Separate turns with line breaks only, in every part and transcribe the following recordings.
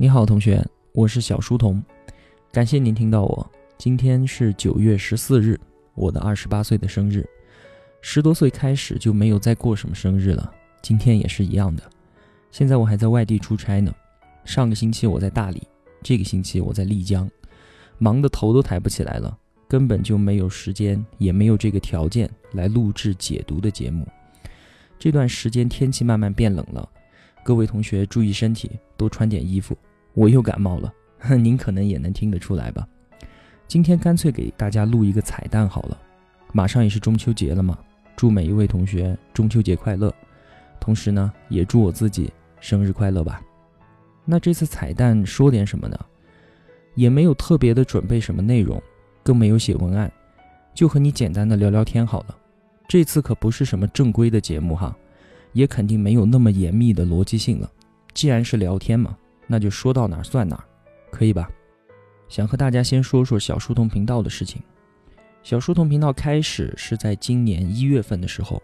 你好，同学，我是小书童，感谢您听到我。今天是九月十四日，我的二十八岁的生日。十多岁开始就没有再过什么生日了，今天也是一样的。现在我还在外地出差呢，上个星期我在大理，这个星期我在丽江，忙得头都抬不起来了，根本就没有时间，也没有这个条件来录制解读的节目。这段时间天气慢慢变冷了，各位同学注意身体，多穿点衣服。我又感冒了，您可能也能听得出来吧。今天干脆给大家录一个彩蛋好了，马上也是中秋节了嘛，祝每一位同学中秋节快乐，同时呢，也祝我自己生日快乐吧。那这次彩蛋说点什么呢？也没有特别的准备什么内容，更没有写文案，就和你简单的聊聊天好了。这次可不是什么正规的节目哈，也肯定没有那么严密的逻辑性了。既然是聊天嘛。那就说到哪儿算哪儿，可以吧？想和大家先说说小书童频道的事情。小书童频道开始是在今年一月份的时候，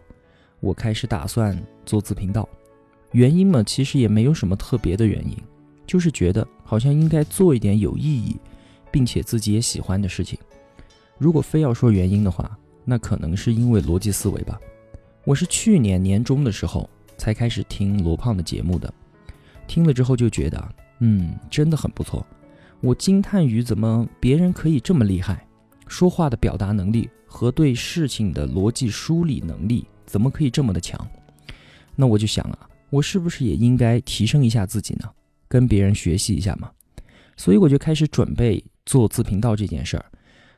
我开始打算做自频道。原因嘛，其实也没有什么特别的原因，就是觉得好像应该做一点有意义，并且自己也喜欢的事情。如果非要说原因的话，那可能是因为逻辑思维吧。我是去年年中的时候才开始听罗胖的节目的。听了之后就觉得，嗯，真的很不错。我惊叹于怎么别人可以这么厉害，说话的表达能力和对事情的逻辑梳理能力怎么可以这么的强？那我就想啊，我是不是也应该提升一下自己呢？跟别人学习一下嘛。所以我就开始准备做自频道这件事儿，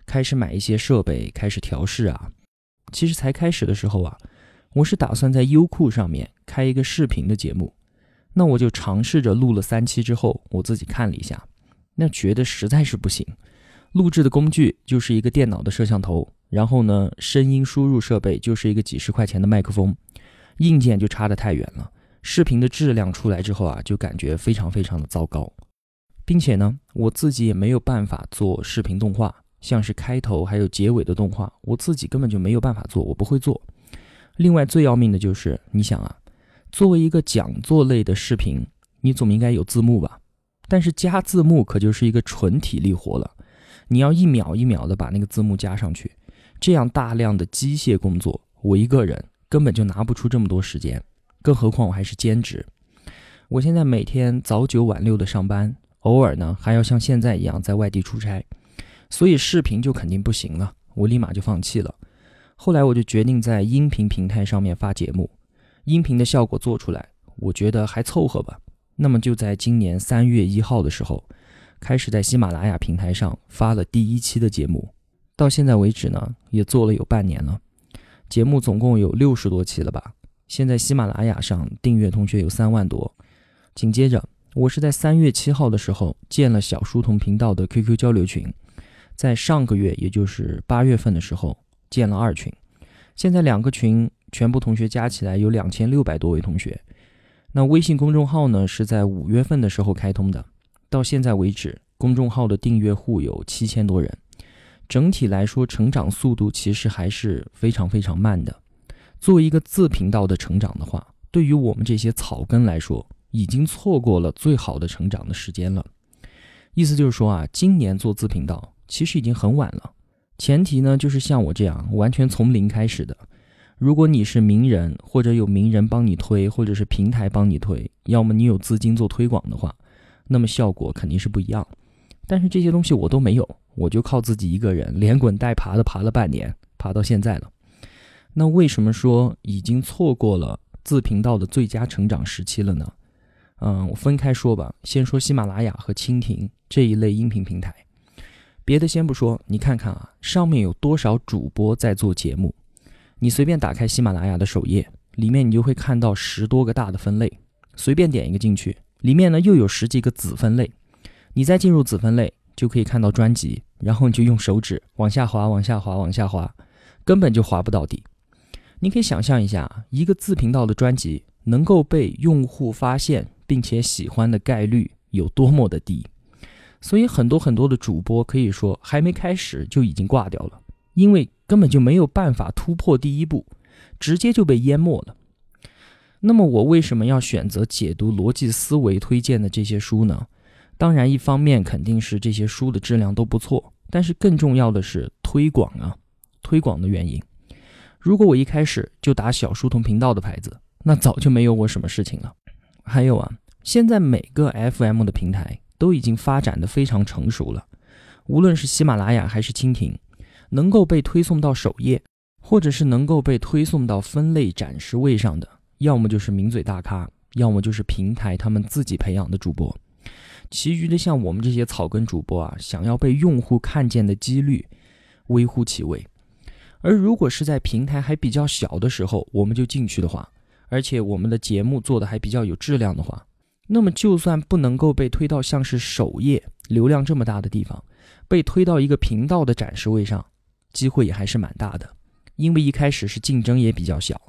开始买一些设备，开始调试啊。其实才开始的时候啊，我是打算在优酷上面开一个视频的节目。那我就尝试着录了三期之后，我自己看了一下，那觉得实在是不行。录制的工具就是一个电脑的摄像头，然后呢，声音输入设备就是一个几十块钱的麦克风，硬件就差得太远了。视频的质量出来之后啊，就感觉非常非常的糟糕，并且呢，我自己也没有办法做视频动画，像是开头还有结尾的动画，我自己根本就没有办法做，我不会做。另外最要命的就是，你想啊。作为一个讲座类的视频，你总应该有字幕吧？但是加字幕可就是一个纯体力活了，你要一秒一秒的把那个字幕加上去，这样大量的机械工作，我一个人根本就拿不出这么多时间，更何况我还是兼职。我现在每天早九晚六的上班，偶尔呢还要像现在一样在外地出差，所以视频就肯定不行了，我立马就放弃了。后来我就决定在音频平台上面发节目。音频的效果做出来，我觉得还凑合吧。那么就在今年三月一号的时候，开始在喜马拉雅平台上发了第一期的节目，到现在为止呢，也做了有半年了。节目总共有六十多期了吧？现在喜马拉雅上订阅同学有三万多。紧接着，我是在三月七号的时候建了小书童频道的 QQ 交流群，在上个月，也就是八月份的时候建了二群，现在两个群。全部同学加起来有两千六百多位同学。那微信公众号呢，是在五月份的时候开通的，到现在为止，公众号的订阅户有七千多人。整体来说，成长速度其实还是非常非常慢的。作为一个自频道的成长的话，对于我们这些草根来说，已经错过了最好的成长的时间了。意思就是说啊，今年做自频道其实已经很晚了。前提呢，就是像我这样完全从零开始的。如果你是名人，或者有名人帮你推，或者是平台帮你推，要么你有资金做推广的话，那么效果肯定是不一样。但是这些东西我都没有，我就靠自己一个人连滚带爬的爬了半年，爬到现在了。那为什么说已经错过了自频道的最佳成长时期了呢？嗯，我分开说吧，先说喜马拉雅和蜻蜓这一类音频平台，别的先不说，你看看啊，上面有多少主播在做节目。你随便打开喜马拉雅的首页，里面你就会看到十多个大的分类，随便点一个进去，里面呢又有十几个子分类。你再进入子分类，就可以看到专辑，然后你就用手指往下滑，往下滑，往下滑，根本就滑不到底。你可以想象一下，一个自频道的专辑能够被用户发现并且喜欢的概率有多么的低。所以很多很多的主播可以说还没开始就已经挂掉了。因为根本就没有办法突破第一步，直接就被淹没了。那么我为什么要选择解读逻辑思维推荐的这些书呢？当然，一方面肯定是这些书的质量都不错，但是更重要的是推广啊，推广的原因。如果我一开始就打小书童频道的牌子，那早就没有我什么事情了。还有啊，现在每个 FM 的平台都已经发展的非常成熟了，无论是喜马拉雅还是蜻蜓，能够被推送到首页，或者是能够被推送到分类展示位上的，要么就是名嘴大咖，要么就是平台他们自己培养的主播。其余的像我们这些草根主播啊，想要被用户看见的几率微乎其微。而如果是在平台还比较小的时候，我们就进去的话，而且我们的节目做的还比较有质量的话，那么就算不能够被推到像是首页流量这么大的地方，被推到一个频道的展示位上，机会也还是蛮大的。因为一开始是竞争也比较小，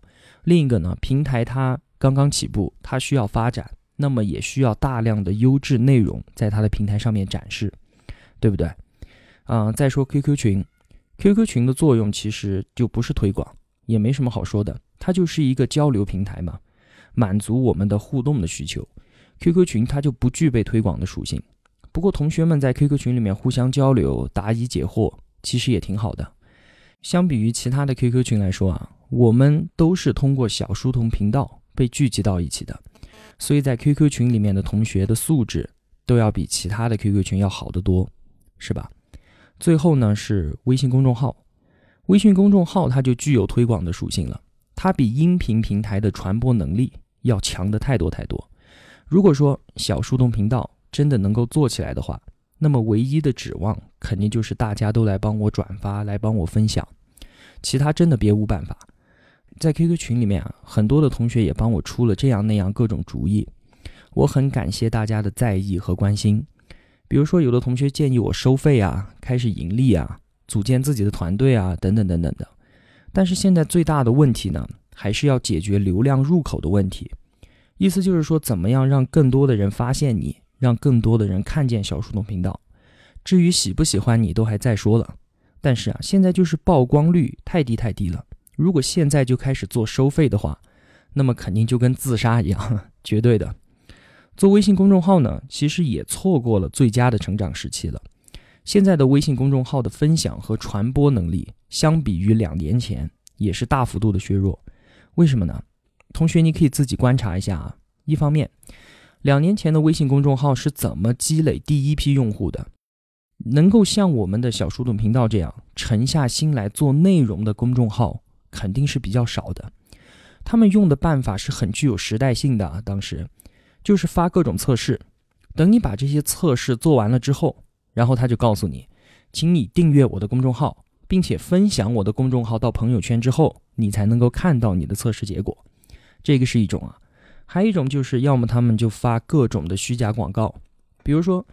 另一个呢，平台它刚刚起步，它需要发展。那么也需要大量的优质内容在它的平台上面展示，对不对？啊，再说 QQ 群，QQ 群的作用其实就不是推广，也没什么好说的，它就是一个交流平台嘛，满足我们的互动的需求。QQ 群它就不具备推广的属性，不过同学们在 QQ 群里面互相交流、答疑解惑，其实也挺好的。相比于其他的 QQ 群来说啊，我们都是通过小书童频道被聚集到一起的。所以在 QQ 群里面的同学的素质都要比其他的 QQ 群要好得多，是吧？最后呢是微信公众号，微信公众号它就具有推广的属性了，它比音频平台的传播能力要强的太多太多。如果说小书童频道真的能够做起来的话，那么唯一的指望肯定就是大家都来帮我转发，来帮我分享，其他真的别无办法。在 QQ 群里面啊，很多的同学也帮我出了这样那样各种主意，我很感谢大家的在意和关心。比如说，有的同学建议我收费啊，开始盈利啊，组建自己的团队啊，等等等等的。但是现在最大的问题呢，还是要解决流量入口的问题。意思就是说，怎么样让更多的人发现你，让更多的人看见小树洞频道。至于喜不喜欢你，都还再说了。但是啊，现在就是曝光率太低太低了。如果现在就开始做收费的话，那么肯定就跟自杀一样，绝对的。做微信公众号呢，其实也错过了最佳的成长时期了。现在的微信公众号的分享和传播能力，相比于两年前也是大幅度的削弱。为什么呢？同学，你可以自己观察一下啊。一方面，两年前的微信公众号是怎么积累第一批用户的？能够像我们的小书童频道这样沉下心来做内容的公众号。肯定是比较少的，他们用的办法是很具有时代性的啊。当时就是发各种测试，等你把这些测试做完了之后，然后他就告诉你，请你订阅我的公众号，并且分享我的公众号到朋友圈之后，你才能够看到你的测试结果。这个是一种啊，还有一种就是要么他们就发各种的虚假广告，比如说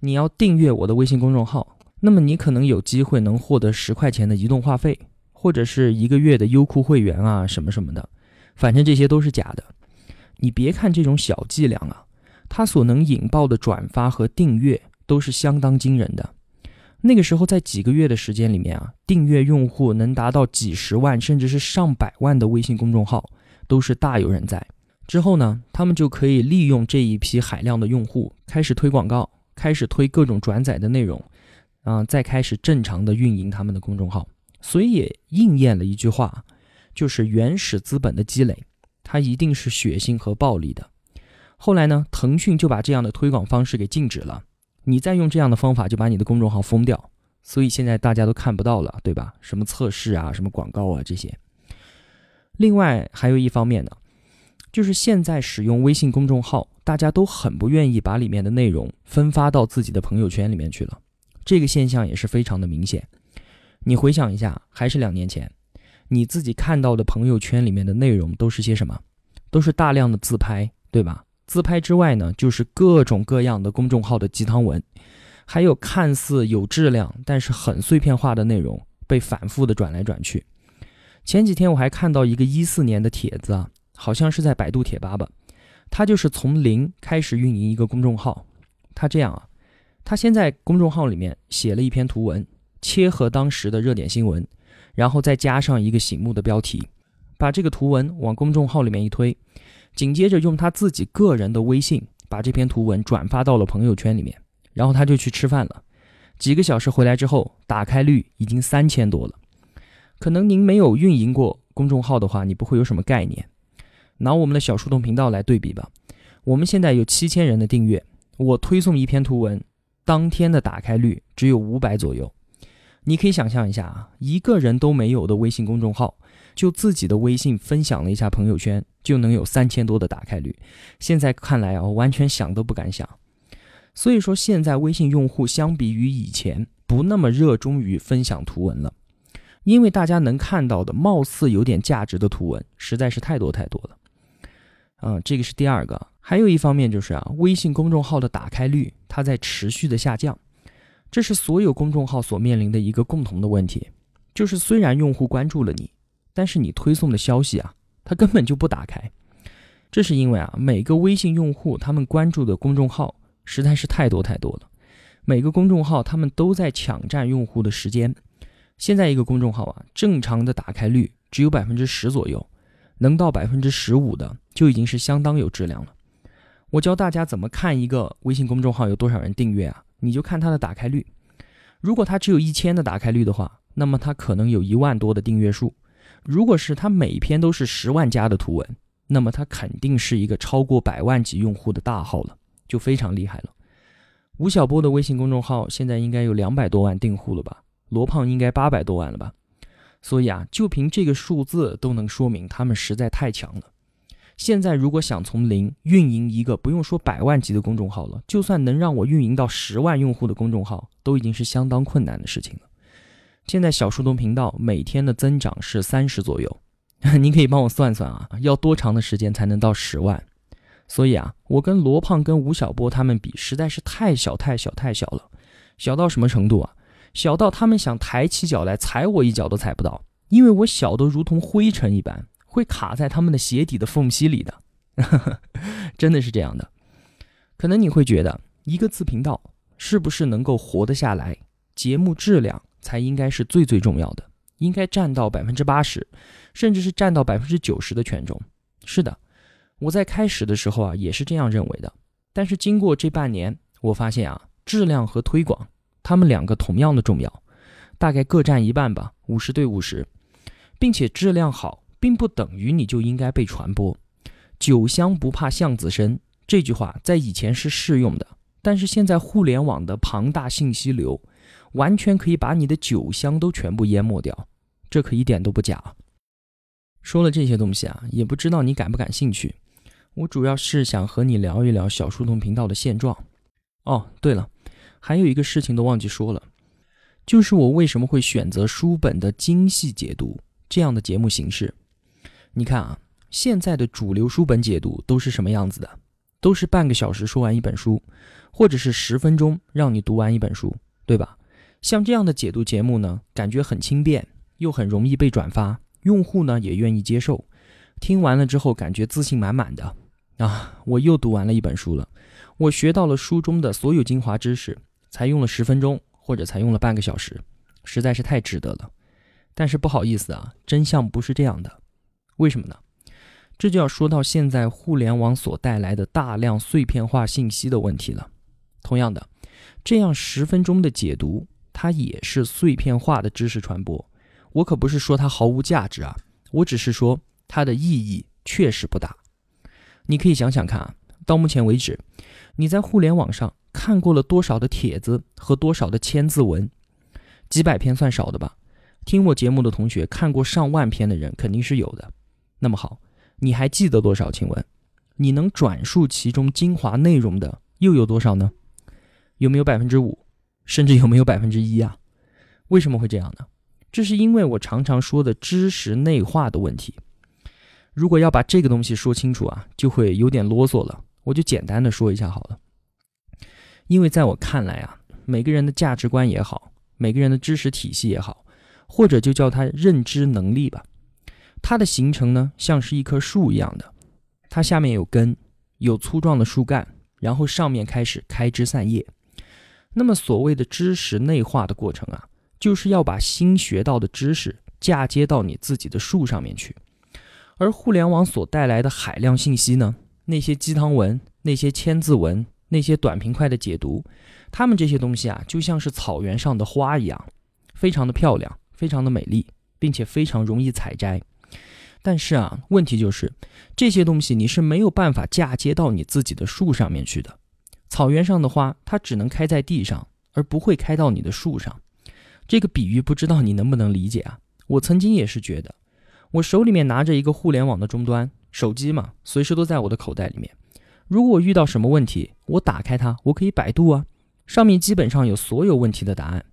你要订阅我的微信公众号，那么你可能有机会能获得十块钱的移动话费。或者是一个月的优酷会员啊，什么什么的，反正这些都是假的。你别看这种小伎俩啊，它所能引爆的转发和订阅都是相当惊人的。那个时候，在几个月的时间里面啊，订阅用户能达到几十万，甚至是上百万的微信公众号都是大有人在。之后呢，他们就可以利用这一批海量的用户，开始推广告，开始推各种转载的内容，啊，再开始正常的运营他们的公众号。所以也应验了一句话，就是原始资本的积累，它一定是血腥和暴力的。后来呢，腾讯就把这样的推广方式给禁止了，你再用这样的方法，就把你的公众号封掉。所以现在大家都看不到了，对吧？什么测试啊，什么广告啊这些。另外还有一方面呢，就是现在使用微信公众号，大家都很不愿意把里面的内容分发到自己的朋友圈里面去了，这个现象也是非常的明显。你回想一下，还是两年前，你自己看到的朋友圈里面的内容都是些什么？都是大量的自拍，对吧？自拍之外呢，就是各种各样的公众号的鸡汤文，还有看似有质量但是很碎片化的内容被反复的转来转去。前几天我还看到一个一四年的帖子啊，好像是在百度贴吧吧，他就是从零开始运营一个公众号，他这样啊，他先在公众号里面写了一篇图文。切合当时的热点新闻，然后再加上一个醒目的标题，把这个图文往公众号里面一推，紧接着用他自己个人的微信把这篇图文转发到了朋友圈里面，然后他就去吃饭了。几个小时回来之后，打开率已经三千多了。可能您没有运营过公众号的话，你不会有什么概念。拿我们的小树洞频道来对比吧，我们现在有七千人的订阅，我推送一篇图文，当天的打开率只有五百左右。你可以想象一下啊，一个人都没有的微信公众号，就自己的微信分享了一下朋友圈，就能有三千多的打开率。现在看来啊，完全想都不敢想。所以说，现在微信用户相比于以前，不那么热衷于分享图文了。因为大家能看到的貌似有点价值的图文实在是太多太多了，啊，这个是第二个。还有一方面就是啊，微信公众号的打开率它在持续的下降，这是所有公众号所面临的一个共同的问题，就是虽然用户关注了你，但是你推送的消息啊，他根本就不打开。这是因为啊，每个微信用户他们关注的公众号实在是太多太多了，每个公众号他们都在抢占用户的时间。现在一个公众号啊，正常的打开率只有百分之十左右，能到百分之十五的就已经是相当有质量了。我教大家怎么看一个微信公众号有多少人订阅啊？你就看它的打开率。如果它只有一千的打开率的话，那么它可能有一万多的订阅数。如果是它每篇都是十万加的图文，那么它肯定是一个超过百万级用户的大号了，就非常厉害了。吴晓波的微信公众号现在应该有两百多万订户了吧？罗胖应该八百多万了吧，所以啊，就凭这个数字都能说明他们实在太强了。现在如果想从零运营一个不用说百万级的公众号了，就算能让我运营到十万用户的公众号，都已经是相当困难的事情了。现在小树洞频道每天的增长是三十左右，您可以帮我算算啊，要多长的时间才能到十万？所以啊，我跟罗胖跟吴晓波他们比，实在是太小太小太小了，小到什么程度啊？小到他们想抬起脚来踩我一脚都踩不到，因为我小的如同灰尘一般，会卡在他们的鞋底的缝隙里的，真的是这样的。可能你会觉得一个自频道是不是能够活得下来，节目质量才应该是最最重要的，应该占到百分之八十，甚至是占到百分之九十的权重。是的，我在开始的时候啊也是这样认为的，但是经过这半年，我发现啊质量和推广。他们两个同样的重要，大概各占一半吧，五十对五十，并且质量好，并不等于你就应该被传播。酒香不怕巷子深这句话在以前是适用的，但是现在互联网的庞大信息流，完全可以把你的酒香都全部淹没掉，这可一点都不假。说了这些东西啊，也不知道你感不感兴趣。我主要是想和你聊一聊小书童频道的现状。哦，对了。还有一个事情都忘记说了，就是我为什么会选择书本的精细解读这样的节目形式？你看啊，现在的主流书本解读都是什么样子的？都是半个小时说完一本书，或者是十分钟让你读完一本书，对吧？像这样的解读节目呢，感觉很轻便，又很容易被转发，用户呢也愿意接受。听完了之后，感觉自信满满的啊！我又读完了一本书了，我学到了书中的所有精华知识。才用了十分钟，或者才用了半个小时，实在是太值得了。但是不好意思啊，真相不是这样的。为什么呢？这就要说到现在互联网所带来的大量碎片化信息的问题了。同样的，这样十分钟的解读，它也是碎片化的知识传播。我可不是说它毫无价值啊，我只是说它的意义确实不大。你可以想想看啊，到目前为止，你在互联网上。看过了多少的帖子和多少的千字文，几百篇算少的吧？听我节目的同学看过上万篇的人肯定是有的。那么好，你还记得多少？请问，你能转述其中精华内容的又有多少呢？有没有百分之五？甚至有没有百分之一啊？为什么会这样呢？这是因为我常常说的知识内化的问题。如果要把这个东西说清楚啊，就会有点啰嗦了。我就简单的说一下好了。因为在我看来啊，每个人的价值观也好，每个人的知识体系也好，或者就叫他认知能力吧，它的形成呢，像是一棵树一样的，它下面有根，有粗壮的树干，然后上面开始开枝散叶。那么所谓的知识内化的过程啊，就是要把新学到的知识嫁接到你自己的树上面去。而互联网所带来的海量信息呢，那些鸡汤文。那些千字文、那些短平快的解读，他们这些东西啊，就像是草原上的花一样，非常的漂亮，非常的美丽，并且非常容易采摘。但是啊，问题就是这些东西你是没有办法嫁接到你自己的树上面去的。草原上的花，它只能开在地上，而不会开到你的树上。这个比喻不知道你能不能理解啊？我曾经也是觉得，我手里面拿着一个互联网的终端，手机嘛，随时都在我的口袋里面。如果我遇到什么问题，我打开它，我可以百度啊，上面基本上有所有问题的答案。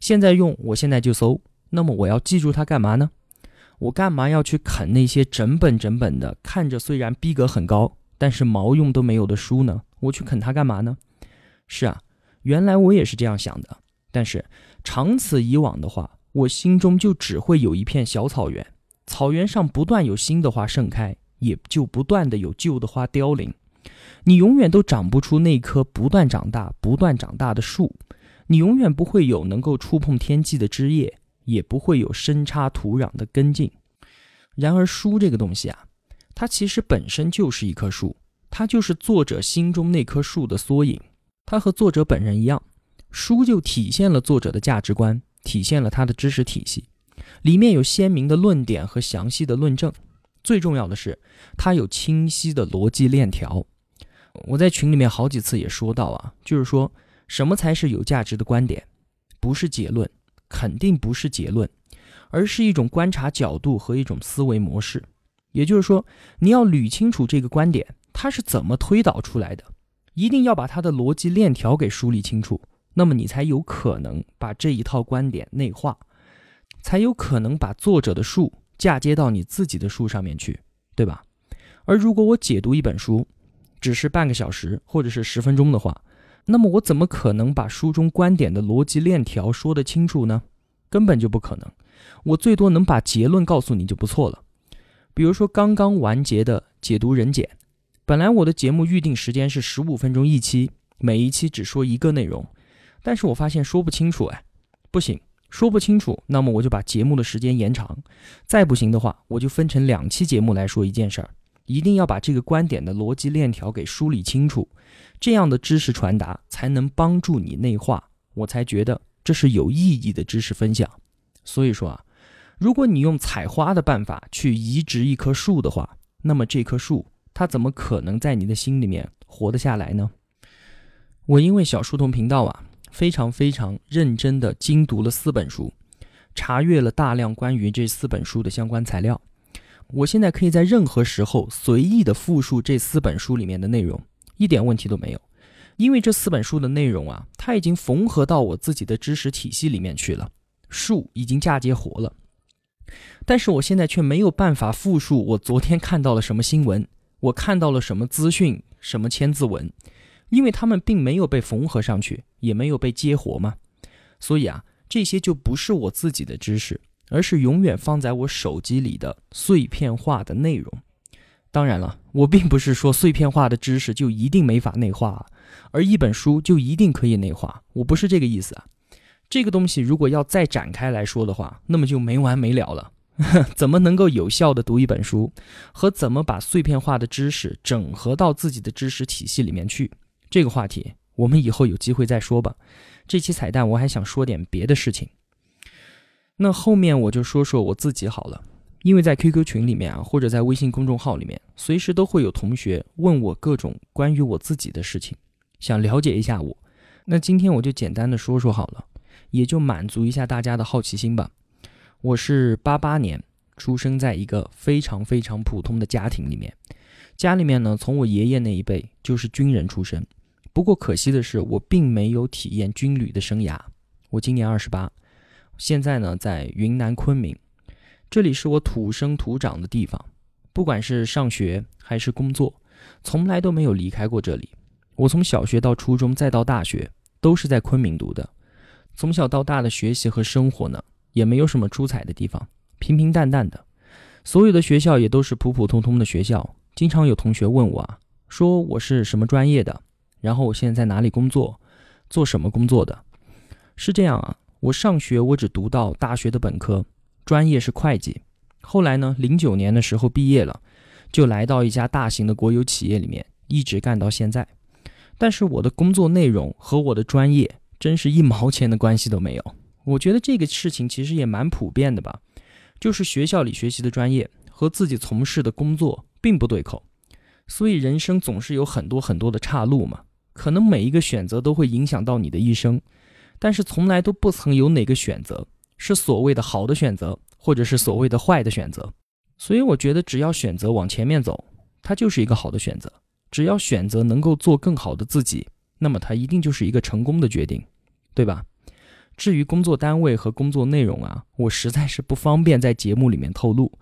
现在用，我现在就搜。那么我要记住它干嘛呢？我干嘛要去啃那些整本整本的，看着虽然逼格很高，但是毛用都没有的书呢？我去啃它干嘛呢？是啊，原来我也是这样想的。但是长此以往的话，我心中就只会有一片小草原，草原上不断有新的花盛开，也就不断的有旧的花凋零。你永远都长不出那棵不断长大、不断长大的树，你永远不会有能够触碰天际的枝叶。也不会有深插土壤的根茎。然而，书这个东西啊，它其实本身就是一棵树，它就是作者心中那棵树的缩影。它和作者本人一样，书就体现了作者的价值观，体现了他的知识体系，里面有鲜明的论点和详细的论证。最重要的是，它有清晰的逻辑链条。我在群里面好几次也说到啊，就是说什么才是有价值的观点，不是结论。肯定不是结论，而是一种观察角度和一种思维模式。也就是说，你要捋清楚这个观点它是怎么推导出来的，一定要把它的逻辑链条给梳理清楚，那么你才有可能把这一套观点内化，才有可能把作者的树嫁接到你自己的树上面去，对吧？而如果我解读一本书只是半个小时或者是十分钟的话，那么我怎么可能把书中观点的逻辑链条说得清楚呢？根本就不可能。我最多能把结论告诉你就不错了。比如说刚刚完结的解读人简，本来我的节目预定时间是十五分钟一期，每一期只说一个内容，但是我发现说不清楚，哎，不行，说不清楚，那么我就把节目的时间延长，再不行的话，我就分成两期节目来说一件事儿。一定要把这个观点的逻辑链条给梳理清楚，这样的知识传达才能帮助你内化，我才觉得这是有意义的知识分享。所以说啊，如果你用采花的办法去移植一棵树的话，那么这棵树它怎么可能在你的心里面活得下来呢？我因为小书童频道啊，非常非常认真的精读了四本书，查阅了大量关于这四本书的相关材料。我现在可以在任何时候随意的复述这四本书里面的内容，一点问题都没有，因为这四本书的内容啊，它已经缝合到我自己的知识体系里面去了，树已经嫁接活了。但是我现在却没有办法复述我昨天看到了什么新闻，我看到了什么资讯，什么千字文，因为他们并没有被缝合上去，也没有被接活嘛，所以啊，这些就不是我自己的知识。而是永远放在我手机里的碎片化的内容。当然了，我并不是说碎片化的知识就一定没法内化，而一本书就一定可以内化。我不是这个意思啊。这个东西如果要再展开来说的话，那么就没完没了了。怎么能够有效的读一本书，和怎么把碎片化的知识整合到自己的知识体系里面去，这个话题我们以后有机会再说吧。这期彩蛋我还想说点别的事情。那后面我就说说我自己好了，因为在 QQ 群里面啊，或者在微信公众号里面，随时都会有同学问我各种关于我自己的事情，想了解一下我。那今天我就简单的说说好了，也就满足一下大家的好奇心吧。我是八八年出生在一个非常非常普通的家庭里面，家里面呢，从我爷爷那一辈就是军人出身。不过可惜的是，我并没有体验军旅的生涯。我今年二十八。现在呢，在云南昆明，这里是我土生土长的地方。不管是上学还是工作，从来都没有离开过这里。我从小学到初中再到大学，都是在昆明读的。从小到大的学习和生活呢，也没有什么出彩的地方，平平淡淡的。所有的学校也都是普普通通的学校。经常有同学问我啊，说我是什么专业的，然后我现在在哪里工作，做什么工作的？是这样啊。我上学，我只读到大学的本科，专业是会计。后来呢，零九年的时候毕业了，就来到一家大型的国有企业里面，一直干到现在。但是我的工作内容和我的专业真是一毛钱的关系都没有。我觉得这个事情其实也蛮普遍的吧，就是学校里学习的专业和自己从事的工作并不对口，所以人生总是有很多很多的岔路嘛。可能每一个选择都会影响到你的一生，但是从来都不曾有哪个选择是所谓的好的选择，或者是所谓的坏的选择。所以我觉得只要选择往前面走，它就是一个好的选择。只要选择能够做更好的自己，那么它一定就是一个成功的决定，对吧？至于工作单位和工作内容啊，我实在是不方便在节目里面透露，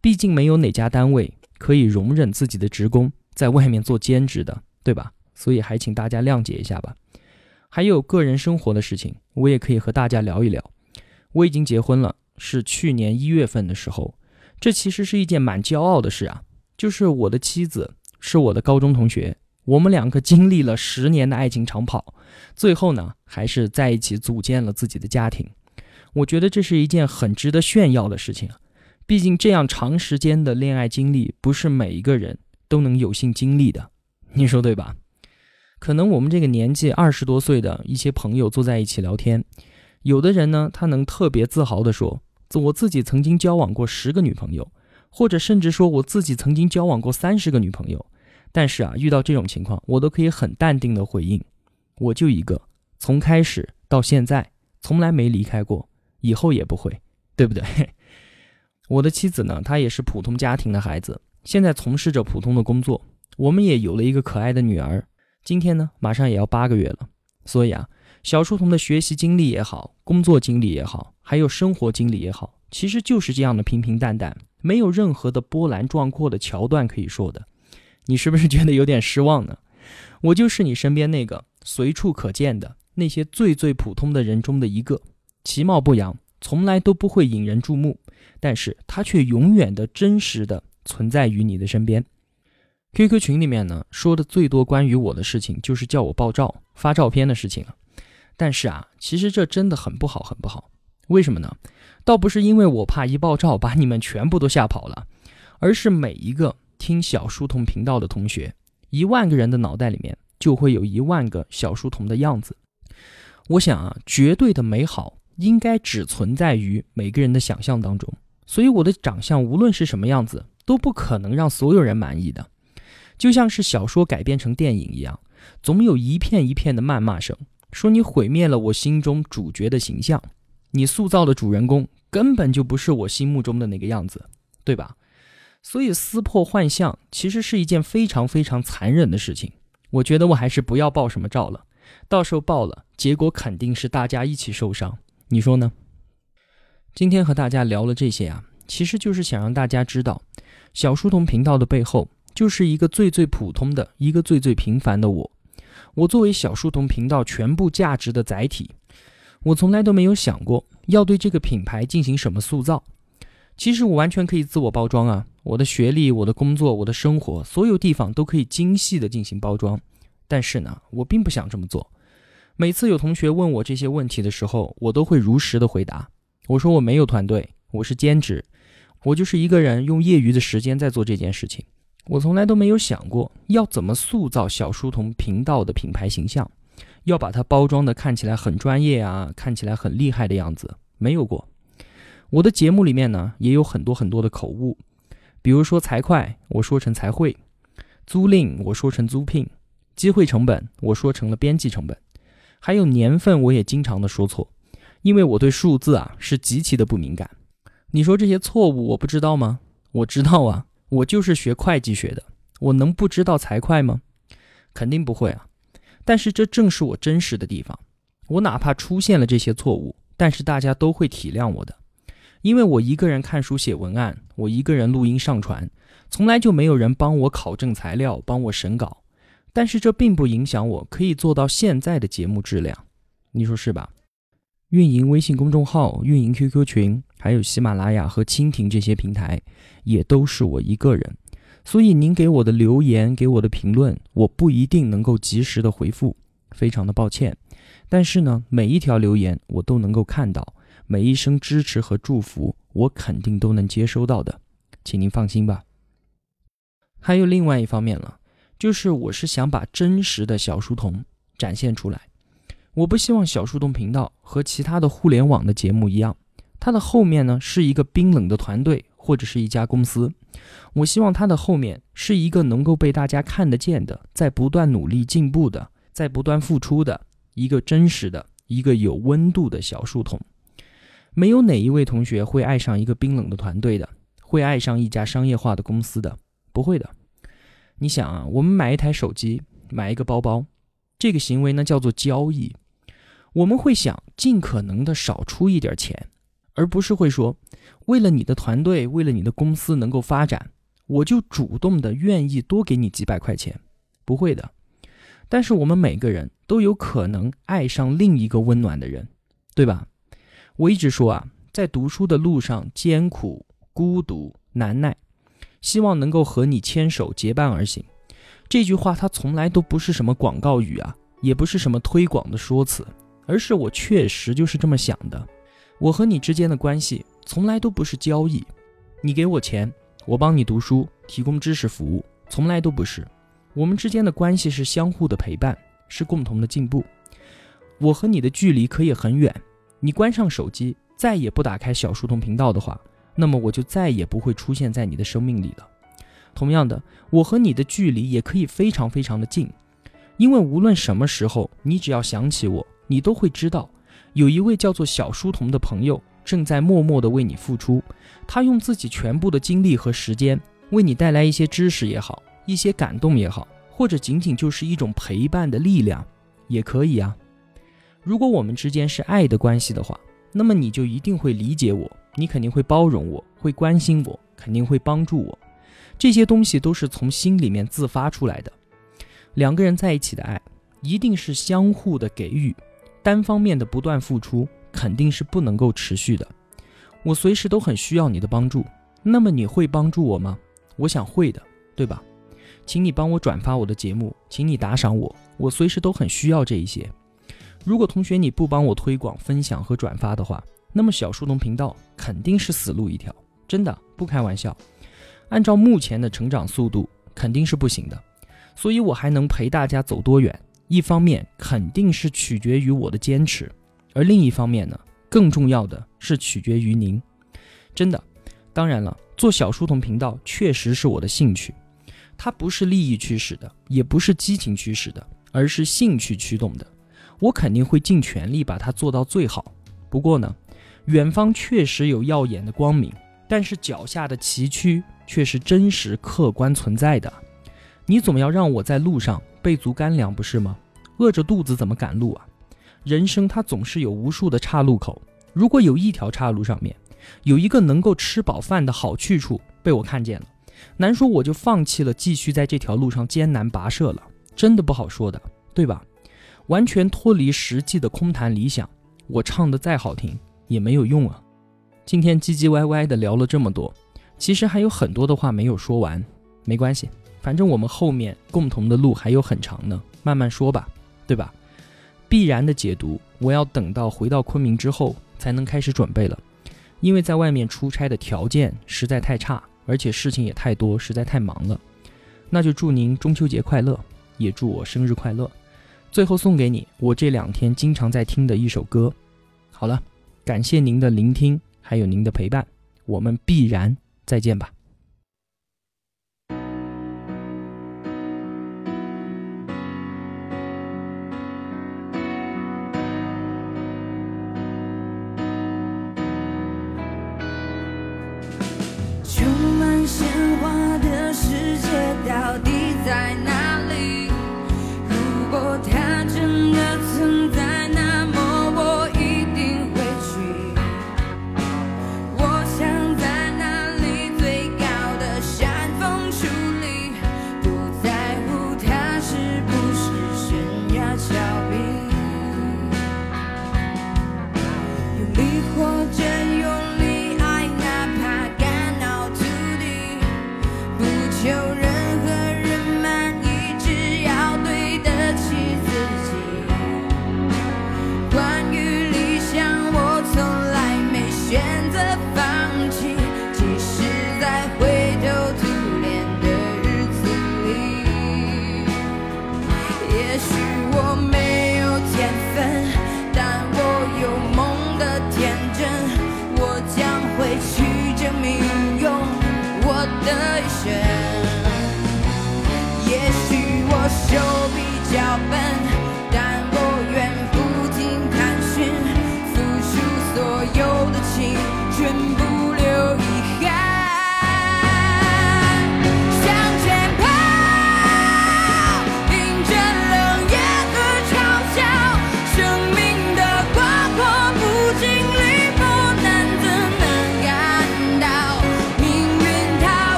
毕竟没有哪家单位可以容忍自己的职工在外面做兼职的，对吧？所以还请大家谅解一下吧。还有个人生活的事情，我也可以和大家聊一聊。我已经结婚了，是去年一月份的时候，这其实是一件蛮骄傲的事啊，就是我的妻子。是我的高中同学，我们两个经历了十年的爱情长跑，最后呢，还是在一起组建了自己的家庭。我觉得这是一件很值得炫耀的事情啊！毕竟这样长时间的恋爱经历，不是每一个人都能有幸经历的，你说对吧？可能我们这个年纪二十多岁的一些朋友坐在一起聊天，有的人呢，他能特别自豪地说：“我自己曾经交往过十个女朋友。”或者甚至说我自己曾经交往过三十个女朋友，但是啊，遇到这种情况，我都可以很淡定的回应，我就一个，从开始到现在从来没离开过，以后也不会，对不对？我的妻子呢，她也是普通家庭的孩子，现在从事着普通的工作，我们也有了一个可爱的女儿，今天呢，马上也要八个月了，所以啊，小书童的学习经历也好，工作经历也好，还有生活经历也好，其实就是这样的平平淡淡。没有任何的波澜壮阔的桥段可以说的，你是不是觉得有点失望呢？我就是你身边那个随处可见的那些最最普通的人中的一个，其貌不扬，从来都不会引人注目，但是他却永远的真实的存在于你的身边。QQ 群里面呢，说的最多关于我的事情就是叫我爆照发照片的事情了，但是啊，其实这真的很不好，很不好。为什么呢？倒不是因为我怕一爆照把你们全部都吓跑了，而是每一个听小书童频道的同学，一万个人的脑袋里面就会有一万个小书童的样子。我想啊，绝对的美好应该只存在于每个人的想象当中，所以我的长相无论是什么样子，都不可能让所有人满意的。就像是小说改编成电影一样，总有一片一片的谩骂声，说你毁灭了我心中主角的形象。你塑造的主人公根本就不是我心目中的那个样子，对吧？所以撕破幻象其实是一件非常非常残忍的事情。我觉得我还是不要爆什么照了，到时候爆了，结果肯定是大家一起受伤。你说呢？今天和大家聊了这些啊，其实就是想让大家知道，小书童频道的背后就是一个最最普通的一个最最平凡的我。我作为小书童频道全部价值的载体。我从来都没有想过要对这个品牌进行什么塑造。其实我完全可以自我包装啊，我的学历、我的工作、我的生活，所有地方都可以精细的进行包装。但是呢，我并不想这么做。每次有同学问我这些问题的时候，我都会如实的回答。我说我没有团队，我是兼职，我就是一个人用业余的时间在做这件事情。我从来都没有想过要怎么塑造小书童频道的品牌形象。要把它包装的看起来很专业啊，看起来很厉害的样子，没有过。我的节目里面呢，也有很多很多的口误，比如说财会，我说成财会；租赁，我说成租赁；机会成本，我说成了边际成本；还有年份，我也经常的说错，因为我对数字啊是极其的不敏感。你说这些错误我不知道吗？我知道啊，我就是学会计学的，我能不知道财会吗？肯定不会啊。但是这正是我真实的地方，我哪怕出现了这些错误，但是大家都会体谅我的，因为我一个人看书写文案，我一个人录音上传，从来就没有人帮我考证材料，帮我审稿，但是这并不影响我可以做到现在的节目质量，你说是吧？运营微信公众号、运营 QQ 群，还有喜马拉雅和蜻蜓这些平台，也都是我一个人。所以您给我的留言，给我的评论，我不一定能够及时的回复，非常的抱歉。但是呢，每一条留言我都能够看到，每一声支持和祝福，我肯定都能接收到的，请您放心吧。还有另外一方面了，就是我是想把真实的小书童展现出来。我不希望小书童频道和其他的互联网的节目一样，它的后面呢是一个冰冷的团队或者是一家公司。我希望它的后面是一个能够被大家看得见的，在不断努力进步的，在不断付出的一个真实的、一个有温度的小树桶。没有哪一位同学会爱上一个冰冷的团队的，会爱上一家商业化的公司的，不会的。你想啊，我们买一台手机，买一个包包，这个行为呢叫做交易。我们会想尽可能的少出一点钱，而不是会说，为了你的团队，为了你的公司能够发展，我就主动的愿意多给你几百块钱。不会的。但是我们每个人都有可能爱上另一个温暖的人，对吧？我一直说啊，在读书的路上艰苦、孤独、难耐，希望能够和你牵手结伴而行。这句话它从来都不是什么广告语啊，也不是什么推广的说辞，而是我确实就是这么想的。我和你之间的关系从来都不是交易，你给我钱，我帮你读书，提供知识服务，从来都不是。我们之间的关系是相互的陪伴，是共同的进步。我和你的距离可以很远。你关上手机，再也不打开小书童频道的话，那么我就再也不会出现在你的生命里了。同样的，我和你的距离也可以非常非常的近，因为无论什么时候，你只要想起我，你都会知道，有一位叫做小书童的朋友正在默默的为你付出，他用自己全部的精力和时间，为你带来一些知识也好，一些感动也好，或者仅仅就是一种陪伴的力量，也可以啊。如果我们之间是爱的关系的话，那么你就一定会理解我，你肯定会包容我，会关心我，肯定会帮助我。这些东西都是从心里面自发出来的。两个人在一起的爱，一定是相互的给予，单方面的不断付出肯定是不能够持续的。我随时都很需要你的帮助，那么你会帮助我吗？我想会的，对吧？请你帮我转发我的节目，请你打赏我，我随时都很需要这一些。如果同学你不帮我推广、分享和转发的话，那么小树洞频道肯定是死路一条，真的不开玩笑。按照目前的成长速度，肯定是不行的。所以我还能陪大家走多远，一方面肯定是取决于我的坚持，而另一方面呢，更重要的是取决于您。真的，当然了，做小书童频道确实是我的兴趣，它不是利益驱使的，也不是激情驱使的，而是兴趣驱动的。我肯定会尽全力把它做到最好。不过呢，远方确实有耀眼的光明，但是脚下的崎岖却是真实客观存在的。你总要让我在路上备足干粮，不是吗？饿着肚子怎么赶路啊？人生它总是有无数的岔路口，如果有一条岔路上面有一个能够吃饱饭的好去处被我看见了，难说我就放弃了继续在这条路上艰难跋涉了。真的不好说的，对吧？完全脱离实际的空谈理想，我唱的再好听也没有用啊！今天唧唧歪歪的聊了这么多，其实还有很多的话没有说完，没关系，反正我们后面共同的路还有很长呢，慢慢说吧，对吧？必然的解读，我要等到回到昆明之后才能开始准备了，因为在外面出差的条件实在太差，而且事情也太多，实在太忙了。那就祝您中秋节快乐，也祝我生日快乐。最后送给你我这两天经常在听的一首歌。好了，感谢您的聆听，还有您的陪伴，我们必然再见吧。鲜花的世界到底在哪？